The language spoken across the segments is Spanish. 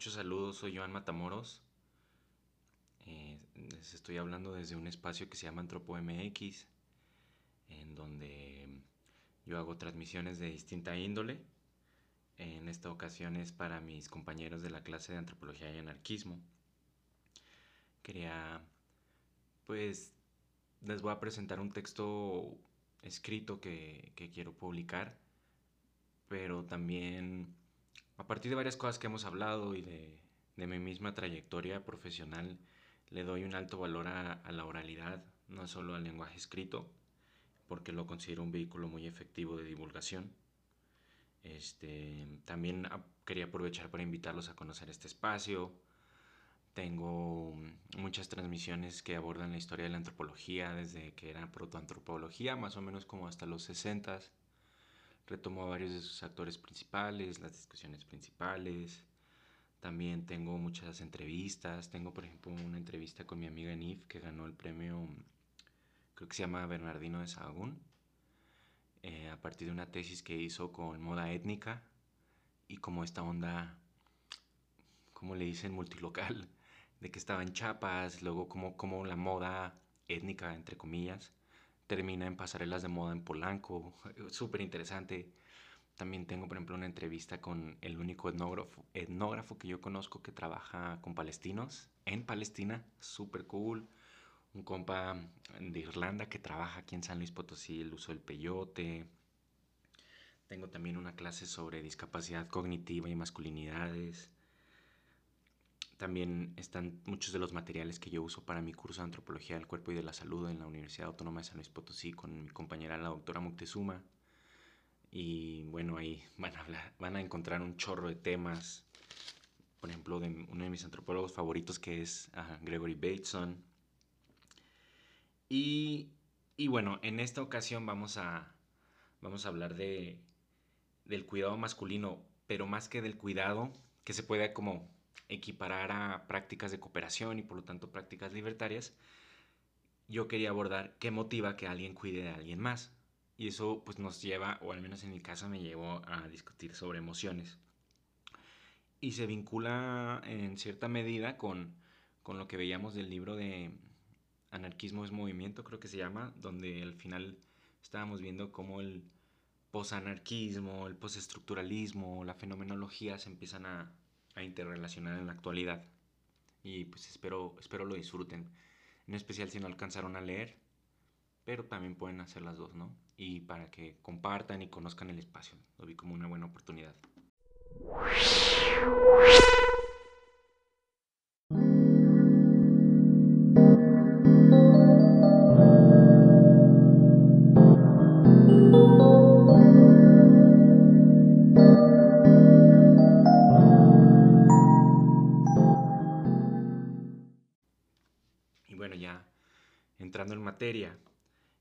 Muchos saludos, soy Joan Matamoros. Eh, les estoy hablando desde un espacio que se llama Antropo MX, en donde yo hago transmisiones de distinta índole. En esta ocasión es para mis compañeros de la clase de Antropología y Anarquismo. Quería, pues, les voy a presentar un texto escrito que, que quiero publicar, pero también a partir de varias cosas que hemos hablado y de, de mi misma trayectoria profesional, le doy un alto valor a, a, la oralidad, no solo al lenguaje escrito, porque lo considero un vehículo muy efectivo de divulgación. Este, también quería aprovechar para invitarlos a conocer este espacio. Tengo muchas transmisiones que abordan la historia de la antropología desde que era protoantropología, más o menos como hasta los 60 retomo a varios de sus actores principales, las discusiones principales. También tengo muchas entrevistas. Tengo, por ejemplo, una entrevista con mi amiga Nif que ganó el premio, creo que se llama Bernardino de Sahagún, eh, a partir de una tesis que hizo con moda étnica y como esta onda, como le dicen, multilocal, de que estaba en Chiapas, luego como, como la moda étnica, entre comillas, termina en pasarelas de moda en Polanco, súper interesante. También tengo, por ejemplo, una entrevista con el único etnógrafo, etnógrafo que yo conozco que trabaja con palestinos en Palestina, súper cool. Un compa de Irlanda que trabaja aquí en San Luis Potosí, el uso del peyote. Tengo también una clase sobre discapacidad cognitiva y masculinidades. También están muchos de los materiales que yo uso para mi curso de Antropología del Cuerpo y de la Salud en la Universidad Autónoma de San Luis Potosí con mi compañera la doctora Moctezuma. Y bueno, ahí van a, hablar, van a encontrar un chorro de temas. Por ejemplo, de uno de mis antropólogos favoritos que es Gregory Bateson. Y, y, bueno, en esta ocasión vamos a, vamos a hablar de, del cuidado masculino, pero más que del cuidado, que se puede como equiparar a prácticas de cooperación y por lo tanto prácticas libertarias, yo quería abordar qué motiva que alguien cuide de alguien más. Y eso pues nos lleva, o al menos en mi caso me llevó a discutir sobre emociones. Y se vincula en cierta medida con, con lo que veíamos del libro de Anarquismo es Movimiento, creo que se llama, donde al final estábamos viendo cómo el posanarquismo, el postestructuralismo, la fenomenología se empiezan a, a interrelacionar en la actualidad. Y pues espero, espero lo disfruten. En especial si no alcanzaron a leer, pero también pueden hacer las dos, ¿no? Y para que compartan y conozcan el espacio. Lo vi como una buena oportunidad.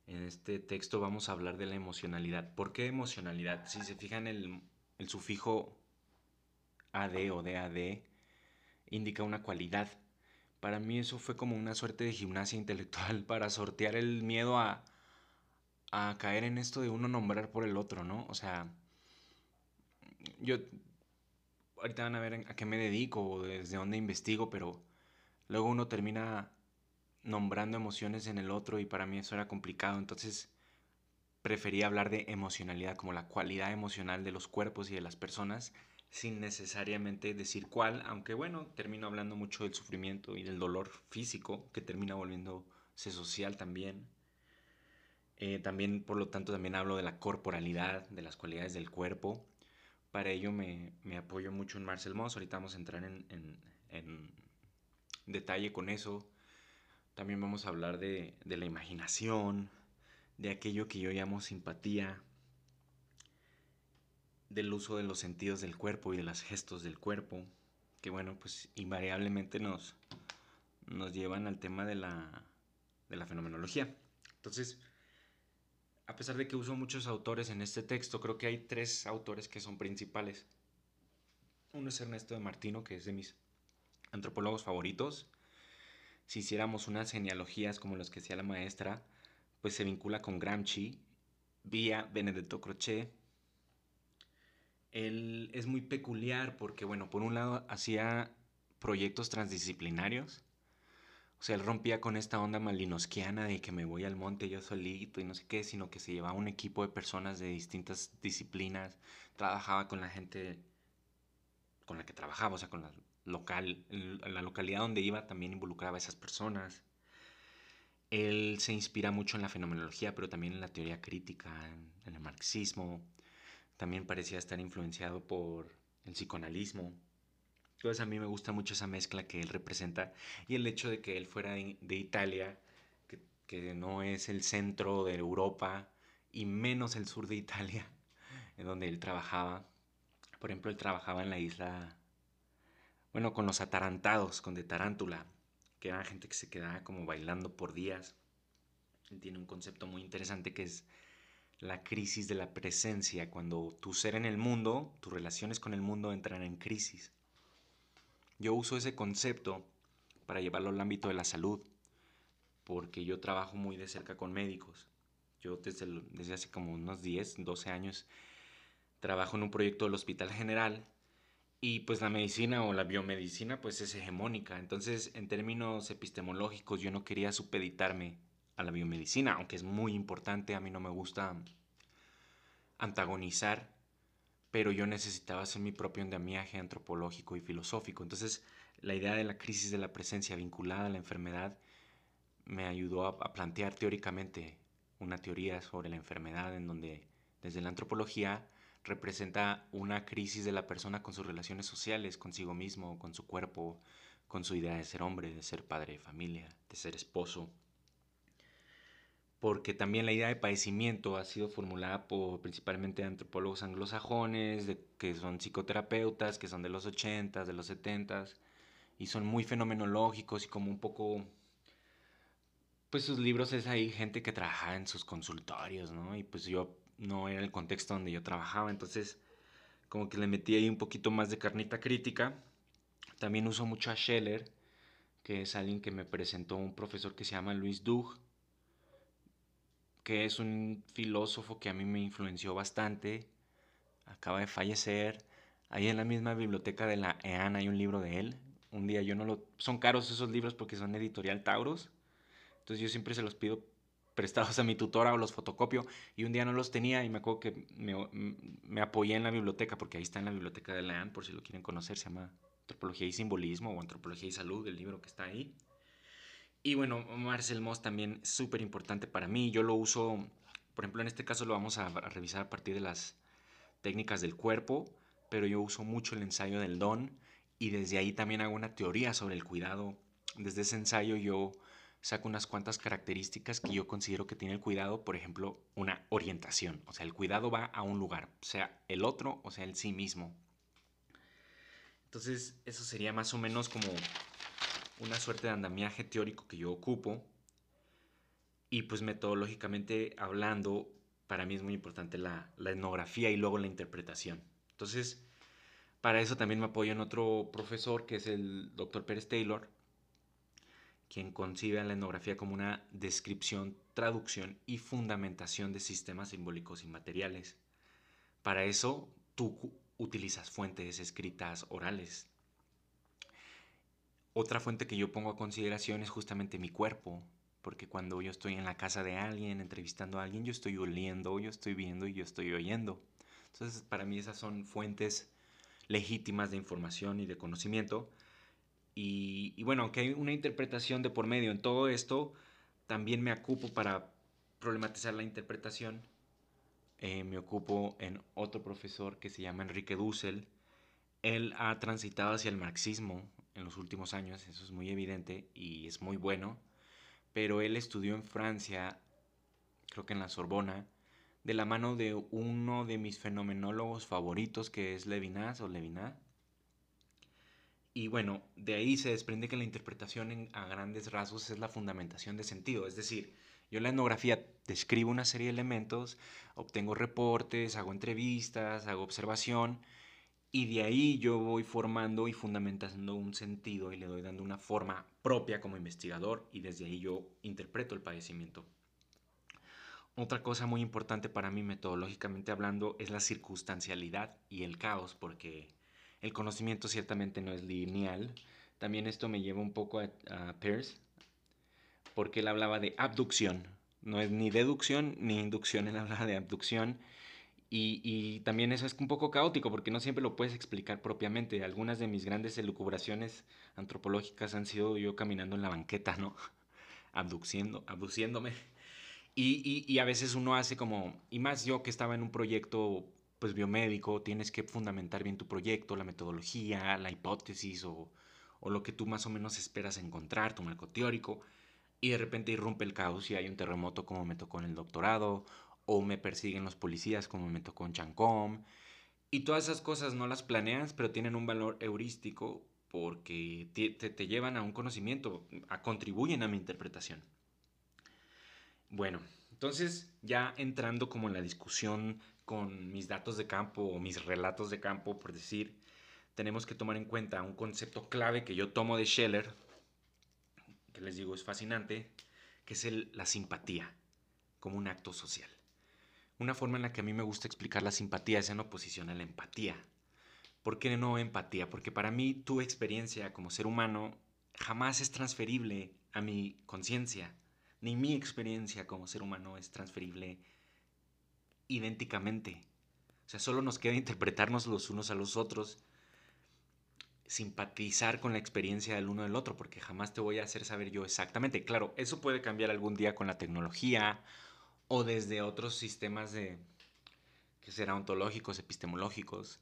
En este texto vamos a hablar de la emocionalidad. ¿Por qué emocionalidad? Si se fijan, el, el sufijo AD o DAD indica una cualidad. Para mí eso fue como una suerte de gimnasia intelectual para sortear el miedo a, a caer en esto de uno nombrar por el otro, ¿no? O sea, yo ahorita van a ver a qué me dedico o desde dónde investigo, pero luego uno termina nombrando emociones en el otro y para mí eso era complicado, entonces prefería hablar de emocionalidad como la cualidad emocional de los cuerpos y de las personas sin necesariamente decir cuál, aunque bueno, termino hablando mucho del sufrimiento y del dolor físico que termina volviéndose social también. Eh, también, por lo tanto, también hablo de la corporalidad, de las cualidades del cuerpo. Para ello me, me apoyo mucho en Marcel Moss. Ahorita vamos a entrar en, en, en detalle con eso. También vamos a hablar de, de la imaginación, de aquello que yo llamo simpatía, del uso de los sentidos del cuerpo y de los gestos del cuerpo, que bueno, pues invariablemente nos, nos llevan al tema de la, de la fenomenología. Entonces, a pesar de que uso muchos autores en este texto, creo que hay tres autores que son principales. Uno es Ernesto de Martino, que es de mis antropólogos favoritos, si hiciéramos unas genealogías como las que hacía la maestra, pues se vincula con Gramsci, vía Benedetto Croce él es muy peculiar porque, bueno, por un lado hacía proyectos transdisciplinarios. O sea, él rompía con esta onda malinosquiana de que me voy al monte yo solito y no sé qué, sino que se llevaba un equipo de personas de distintas disciplinas, trabajaba con la gente con la que trabajaba, o sea, con la local, la localidad donde iba también involucraba a esas personas. Él se inspira mucho en la fenomenología, pero también en la teoría crítica, en, el marxismo. También parecía estar influenciado por el psicoanalismo. Entonces a mí me gusta mucho esa mezcla que él representa y el hecho de que él fuera de, Italia, que, que, no es el centro de Europa y menos el sur de Italia, en donde él trabajaba. Por ejemplo, él trabajaba en la isla, bueno, con los atarantados, con de tarántula, que era gente que se quedaba como bailando por días. Él tiene un concepto muy interesante que es la crisis de la presencia, cuando tu ser en el mundo, tus relaciones con el mundo entran en crisis. Yo uso ese concepto para llevarlo al ámbito de la salud, porque yo trabajo muy de cerca con médicos. Yo desde, desde hace como unos 10, 12 años trabajo en un proyecto del Hospital General y pues la medicina o la biomedicina pues es hegemónica. Entonces en términos epistemológicos yo no quería supeditarme a la biomedicina, aunque es muy importante, a mí no me gusta antagonizar, pero yo necesitaba hacer mi propio andamiaje antropológico y filosófico. Entonces la idea de la crisis de la presencia vinculada a la enfermedad me ayudó a plantear teóricamente una teoría sobre la enfermedad en donde desde la antropología representa una crisis de la persona con sus relaciones sociales, consigo mismo, con su cuerpo, con su idea de ser hombre, de ser padre de familia, de ser esposo. Porque también la idea de padecimiento ha sido formulada por principalmente antropólogos anglosajones, que son psicoterapeutas, que son de los 80s, de los 70s, y son muy fenomenológicos y como un poco pues sus libros es ahí gente que trabaja en sus consultorios, ¿no? Y pues yo no era el contexto donde yo trabajaba, entonces como que le metí ahí un poquito más de carnita crítica. También uso mucho a Scheller, que es alguien que me presentó un profesor que se llama Luis Dug, que es un filósofo que a mí me influenció bastante. Acaba de fallecer. Ahí en la misma biblioteca de la EAN hay un libro de él. Un día yo no lo... Son caros esos libros porque son editorial Taurus. Entonces yo siempre se los pido prestados a mi tutora o los fotocopio y un día no los tenía y me acuerdo que me, apoyé en la biblioteca porque ahí está en la biblioteca de Leán por si lo quieren conocer, se llama Antropología y Simbolismo o Antropología y Salud, el libro que está ahí. Y bueno, Marcel Moss también súper importante para mí, yo lo uso, por ejemplo en este caso lo vamos a revisar a partir de las técnicas del cuerpo, pero yo uso mucho el ensayo del don y desde ahí también hago una teoría sobre el cuidado. Desde ese ensayo yo saco unas cuantas características que yo considero que tiene el cuidado, por ejemplo, una orientación, o sea, el cuidado va a un lugar, sea el otro o sea el sí mismo. Entonces, eso sería más o menos como una suerte de andamiaje teórico que yo ocupo. Y pues metodológicamente hablando, para mí es muy importante la, la etnografía y luego la interpretación. Entonces, para eso también me apoyo en otro profesor que es el doctor Pérez Taylor, quien concibe a la etnografía como una descripción, traducción y fundamentación de sistemas simbólicos y materiales. Para eso, tú utilizas fuentes escritas orales. Otra fuente que yo pongo a consideración es justamente mi cuerpo, porque cuando yo estoy en la casa de alguien, entrevistando a alguien, yo estoy oliendo, yo estoy viendo y yo estoy oyendo. Entonces, para mí esas son fuentes legítimas de información y de conocimiento y, bueno, aunque hay una interpretación de por medio en todo esto, también me ocupo para problematizar la interpretación. Eh, me ocupo en otro profesor que se llama Enrique Dussel. Él ha transitado hacia el marxismo en los últimos años, eso es muy evidente y es muy bueno, pero él estudió en Francia, creo que en la Sorbona, de la mano de uno de mis fenomenólogos favoritos que es Levinas o Levinas y bueno, de ahí se desprende que la interpretación a grandes rasgos es la fundamentación de sentido. Es decir, yo la etnografía describo una serie de elementos, obtengo reportes, hago entrevistas, hago observación y de ahí yo voy formando y fundamentando un sentido y le doy dando una forma propia como investigador y desde ahí yo interpreto el padecimiento. otra cosa muy importante para mí metodológicamente hablando es la circunstancialidad y el caos, porque el conocimiento ciertamente no es lineal. También esto me lleva un poco a, Peirce, porque él hablaba de abducción. No es ni deducción ni inducción, él hablaba de abducción. Y, también eso es un poco caótico porque no siempre lo puedes explicar propiamente. Algunas de mis grandes elucubraciones antropológicas han sido yo caminando en la banqueta, ¿no? Abduciendo, abduciéndome. Y, a veces uno hace como, y más yo que estaba en un proyecto pues biomédico, tienes que fundamentar bien tu proyecto, la metodología, la hipótesis o, o lo que tú más o menos esperas encontrar, tu marco teórico, y de repente irrumpe el caos y hay un terremoto como me tocó en el doctorado, o me persiguen los policías como me tocó en Chancom, y todas esas cosas no las planeas, pero tienen un valor heurístico porque te, te llevan a un conocimiento, a, contribuyen a mi interpretación. Bueno, entonces ya entrando como en la discusión con mis datos de campo o mis relatos de campo, por decir, tenemos que tomar en cuenta un concepto clave que yo tomo de Scheller, que les digo es fascinante, que es la simpatía como un acto social. Una forma en la que a mí me gusta explicar la simpatía es en oposición a la empatía. ¿Por qué no empatía? Porque para mí tu experiencia como ser humano jamás es transferible a mi conciencia ni mi experiencia como ser humano es transferible idénticamente. O sea, solo nos queda interpretarnos los unos a los otros, simpatizar con la experiencia del uno del otro, porque jamás te voy a hacer saber yo exactamente. Claro, eso puede cambiar algún día con la tecnología o desde otros sistemas de que serán ontológicos, epistemológicos.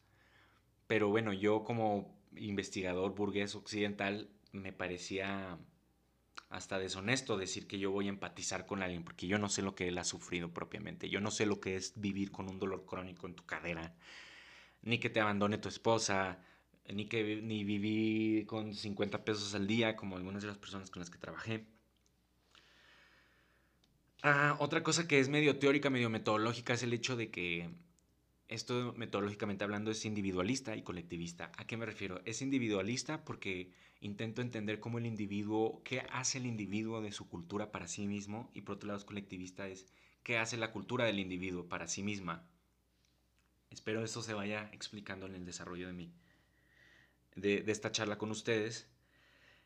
Pero bueno, yo como investigador burgués occidental me parecía hasta deshonesto decir que yo voy a empatizar con alguien, porque yo no sé lo que él ha sufrido propiamente. Yo no sé lo que es vivir con un dolor crónico en tu cadera, ni que te abandone tu esposa, ni que ni vivir con 50 pesos al día, como algunas de las personas con las que trabajé. Ah, otra cosa que es medio teórica, medio metodológica, es el hecho de que esto metodológicamente hablando es individualista y colectivista. ¿A qué me refiero? Es individualista porque intento entender cómo el individuo, qué hace el individuo de su cultura para sí mismo y por otro lado es colectivista es qué hace la cultura del individuo para sí misma. Espero eso se vaya explicando en el desarrollo de mi, de, esta charla con ustedes.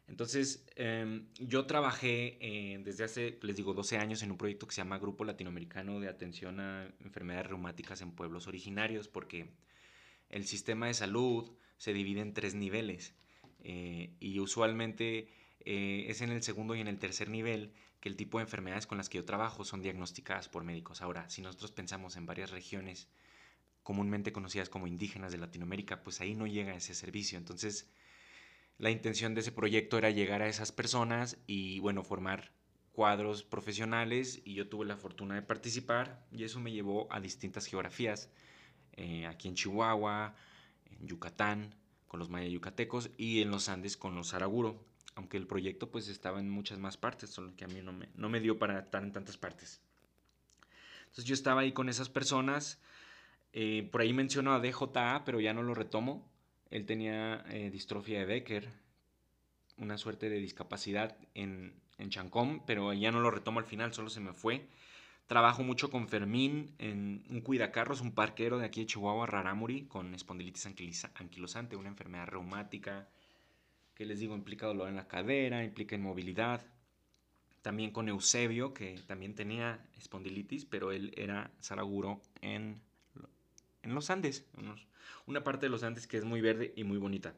Entonces, em, yo trabajé eh, desde hace, les digo, 12 años en un proyecto que se llama Grupo Latinoamericano de Atención a Enfermedades Reumáticas en Pueblos Originarios, porque el sistema de salud se divide en tres niveles. Eh, y usualmente eh, es en el segundo y en el tercer nivel que el tipo de enfermedades con las que yo trabajo son diagnosticadas por médicos. Ahora, si nosotros pensamos en varias regiones comúnmente conocidas como indígenas de Latinoamérica, pues ahí no llega ese servicio. Entonces, la intención de ese proyecto era llegar a esas personas y, bueno, formar cuadros profesionales y yo tuve la fortuna de participar y eso me llevó a distintas geografías, eh, aquí en Chihuahua, en Yucatán, con los maya yucatecos y en los Andes con los Araguro, aunque el proyecto pues estaba en muchas más partes, solo que a mí no me, no me dio para estar en tantas partes. Entonces yo estaba ahí con esas personas, eh, por ahí menciono a DJA, pero ya no lo retomo. Él tenía eh, distrofia de Becker, una suerte de discapacidad en, en Chancom, pero ya no lo retomo al final, solo se me fue. Trabajo mucho con Fermín en un cuidacarros, un parquero de aquí de Chihuahua, Raramuri, con espondilitis anquilosante, una enfermedad reumática que les digo implica dolor en la cadera, implica inmovilidad. También con Eusebio, que también tenía espondilitis, pero él era zaraguro en, en los Andes, una parte de los Andes que es muy verde y muy bonita.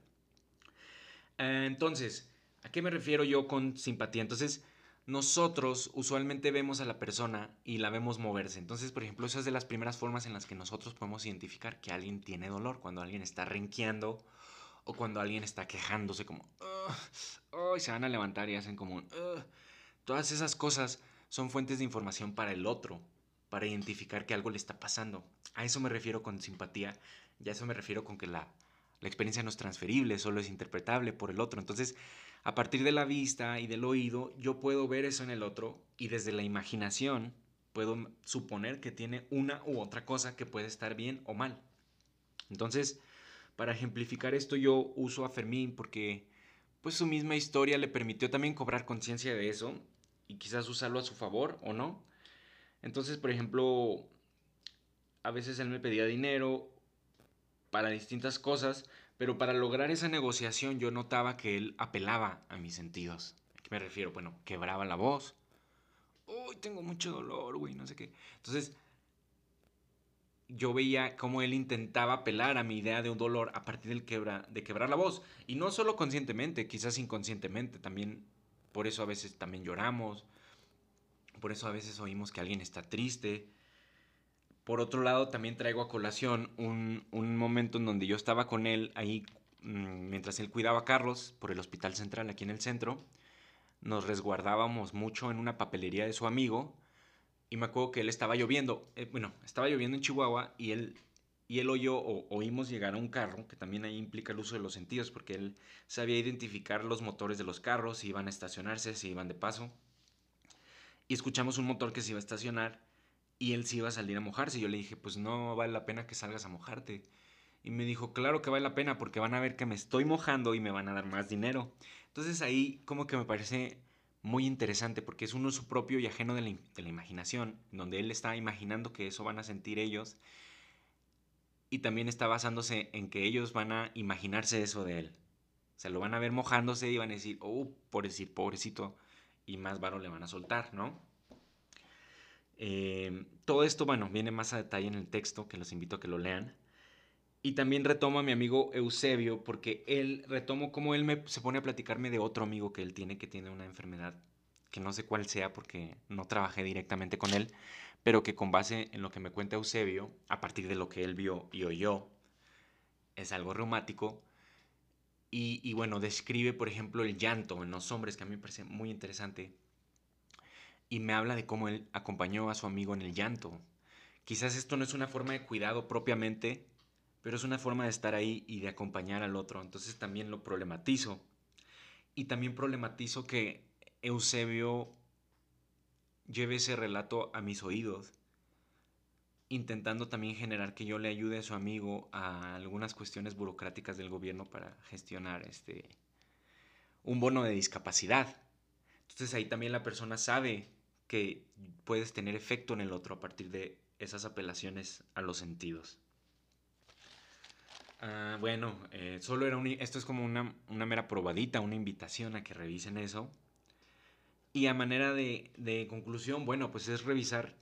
Eh, entonces, ¿a qué me refiero yo con simpatía? Entonces, nosotros usualmente vemos a la persona y la vemos moverse. Entonces, por ejemplo, esa es de las primeras formas en las que nosotros podemos identificar que alguien tiene dolor, cuando alguien está renqueando o cuando alguien está quejándose como, y se van a levantar y hacen como, todas esas cosas son fuentes de información para el otro, para identificar que algo le está pasando. A eso me refiero con simpatía y a eso me refiero con que la, la experiencia no es transferible, solo es interpretable por el otro. Entonces, a partir de la vista y del oído, yo puedo ver eso en el otro y desde la imaginación puedo suponer que tiene una u otra cosa que puede estar bien o mal. Entonces, para ejemplificar esto yo uso a Fermín porque pues su misma historia le permitió también cobrar conciencia de eso y quizás usarlo a su favor o no. Entonces, por ejemplo, a veces él me pedía dinero para distintas cosas, pero para lograr esa negociación yo notaba que él apelaba a mis sentidos. ¿A qué me refiero? Bueno, quebraba la voz. Uy, tengo mucho dolor, güey, no sé qué. Entonces, yo veía cómo él intentaba apelar a mi idea de un dolor a partir del quebra, de quebrar la voz. Y no solo conscientemente, quizás inconscientemente. También, por eso a veces también lloramos. Por eso a veces oímos que alguien está triste. Por otro lado, también traigo a colación un, un momento en donde yo estaba con él ahí mm, mientras él cuidaba a Carlos por el Hospital Central aquí en el centro. Nos resguardábamos mucho en una papelería de su amigo y me acuerdo que él estaba lloviendo, eh, bueno, estaba lloviendo en Chihuahua y él, y él oyó o oímos llegar a un carro, que también ahí implica el uso de los sentidos, porque él sabía identificar los motores de los carros, si iban a estacionarse, si iban de paso. Y escuchamos un motor que se iba a estacionar y él se iba a salir a mojarse. Yo le dije, pues no vale la pena que salgas a mojarte. Y me dijo, claro que vale la pena porque van a ver que me estoy mojando y me van a dar más dinero. Entonces ahí como que me parece muy interesante porque es un uso propio y ajeno de la, imaginación, donde él está imaginando que eso van a sentir ellos y también está basándose en que ellos van a imaginarse eso de él. O sea, lo van a ver mojándose y van a decir, oh, pobrecito, pobrecito, y más varo le van a soltar, ¿no? Eh, todo esto, bueno, viene más a detalle en el texto, que los invito a que lo lean. Y también retomo a mi amigo Eusebio, porque él, retomo como él me, se pone a platicarme de otro amigo que él tiene que tiene una enfermedad que no sé cuál sea porque no trabajé directamente con él, pero que con base en lo que me cuenta Eusebio, a partir de lo que él vio y oyó, es algo reumático. Y, y bueno, describe, por ejemplo, el llanto en los hombres, que a mí me parece muy interesante. Y me habla de cómo él acompañó a su amigo en el llanto. Quizás esto no es una forma de cuidado propiamente, pero es una forma de estar ahí y de acompañar al otro. Entonces también lo problematizo. Y también problematizo que Eusebio lleve ese relato a mis oídos, intentando también generar que yo le ayude a su amigo a algunas cuestiones burocráticas del gobierno para gestionar este un bono de discapacidad. Entonces ahí también la persona sabe que puedes tener efecto en el otro a partir de esas apelaciones a los sentidos. Ah, bueno, eh, solo era un, esto es como una, mera probadita, una invitación a que revisen eso. Y a manera de, de, conclusión, bueno, pues es revisar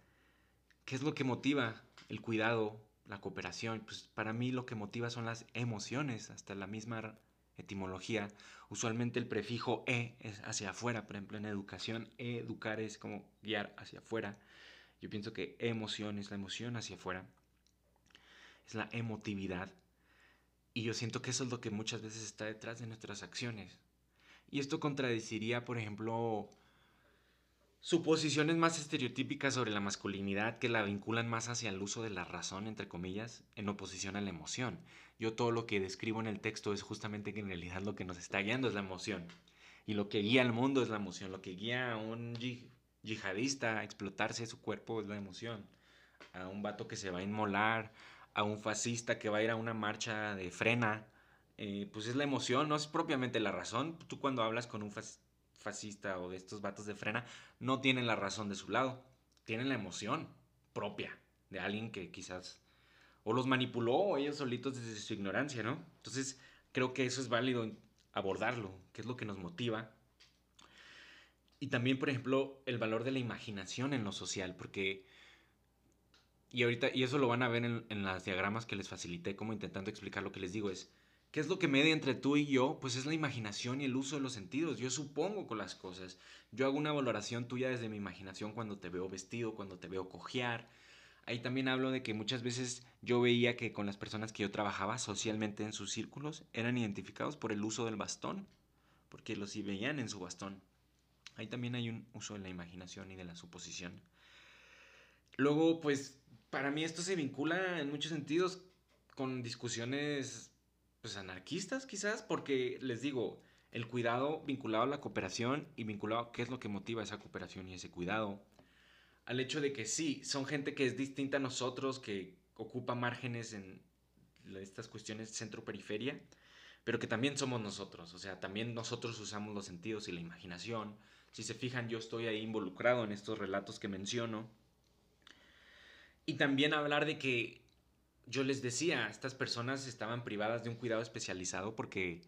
qué es lo que motiva el cuidado, la cooperación. Pues para mí lo que motiva son las emociones, hasta la misma etimología. Usualmente el prefijo e es hacia afuera, por ejemplo en educación, educar es como guiar hacia afuera. Yo pienso que emoción es la emoción hacia afuera, es la emotividad. Y yo siento que eso es lo que muchas veces está detrás de nuestras acciones. Y esto contradeciría, por ejemplo, suposiciones más estereotípicas sobre la masculinidad que la vinculan más hacia el uso de la razón, entre comillas, en oposición a la emoción. Yo todo lo que describo en el texto es justamente que en realidad lo que nos está guiando es la emoción. Y lo que guía al mundo es la emoción. Lo que guía a un yihadista a explotarse su cuerpo es la emoción. A un vato que se va a inmolar, a un fascista que va a ir a una marcha de frena, eh, pues es la emoción, no es propiamente la razón. Tú cuando hablas con un fascista o de estos vatos de frena, no tienen la razón de su lado, tienen la emoción propia de alguien que quizás o los manipuló ellos solitos desde su ignorancia, ¿no? Entonces creo que eso es válido abordarlo, que es lo que nos motiva. Y también, por ejemplo, el valor de la imaginación en lo social, porque y ahorita, y eso lo van a ver en, en las diagramas que les facilité, como intentando explicar lo que les digo, es, ¿qué es lo que media entre tú y yo? Pues es la imaginación y el uso de los sentidos. Yo supongo con las cosas. Yo hago una valoración tuya desde mi imaginación cuando te veo vestido, cuando te veo cojear. Ahí también hablo de que muchas veces yo veía que con las personas que yo trabajaba socialmente en sus círculos eran identificados por el uso del bastón, porque los veían en su bastón. Ahí también hay un uso de la imaginación y de la suposición. Luego, pues para mí esto se vincula en muchos sentidos con discusiones pues anarquistas quizás, porque les digo, el cuidado vinculado a la cooperación y vinculado a qué es lo que motiva esa cooperación y ese cuidado, al hecho de que sí, son gente que es distinta a nosotros, que ocupa márgenes en estas cuestiones centro-periferia, pero que también somos nosotros, o sea, también nosotros usamos los sentidos y la imaginación. Si se fijan, yo estoy ahí involucrado en estos relatos que menciono. Y también hablar de que yo les decía, estas personas estaban privadas de un cuidado especializado porque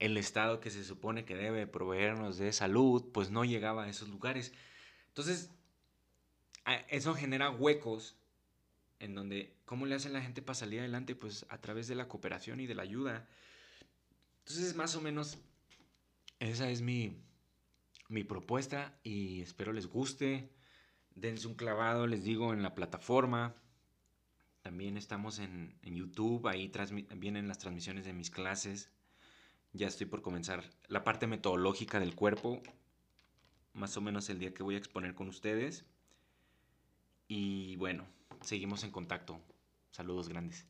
el Estado que se supone que debe proveernos de salud, pues no llegaba a esos lugares. Entonces, eso genera huecos en donde, ¿cómo le hace la gente para salir adelante? Pues a través de la cooperación y de la ayuda. Entonces, más o menos, esa es mi, mi propuesta y espero les guste. Dense un clavado, les digo, en la plataforma. También estamos en, en YouTube, ahí vienen las transmisiones de mis clases. Ya estoy por comenzar la parte metodológica del cuerpo, más o menos el día que voy a exponer con ustedes. Y bueno, seguimos en contacto. Saludos grandes.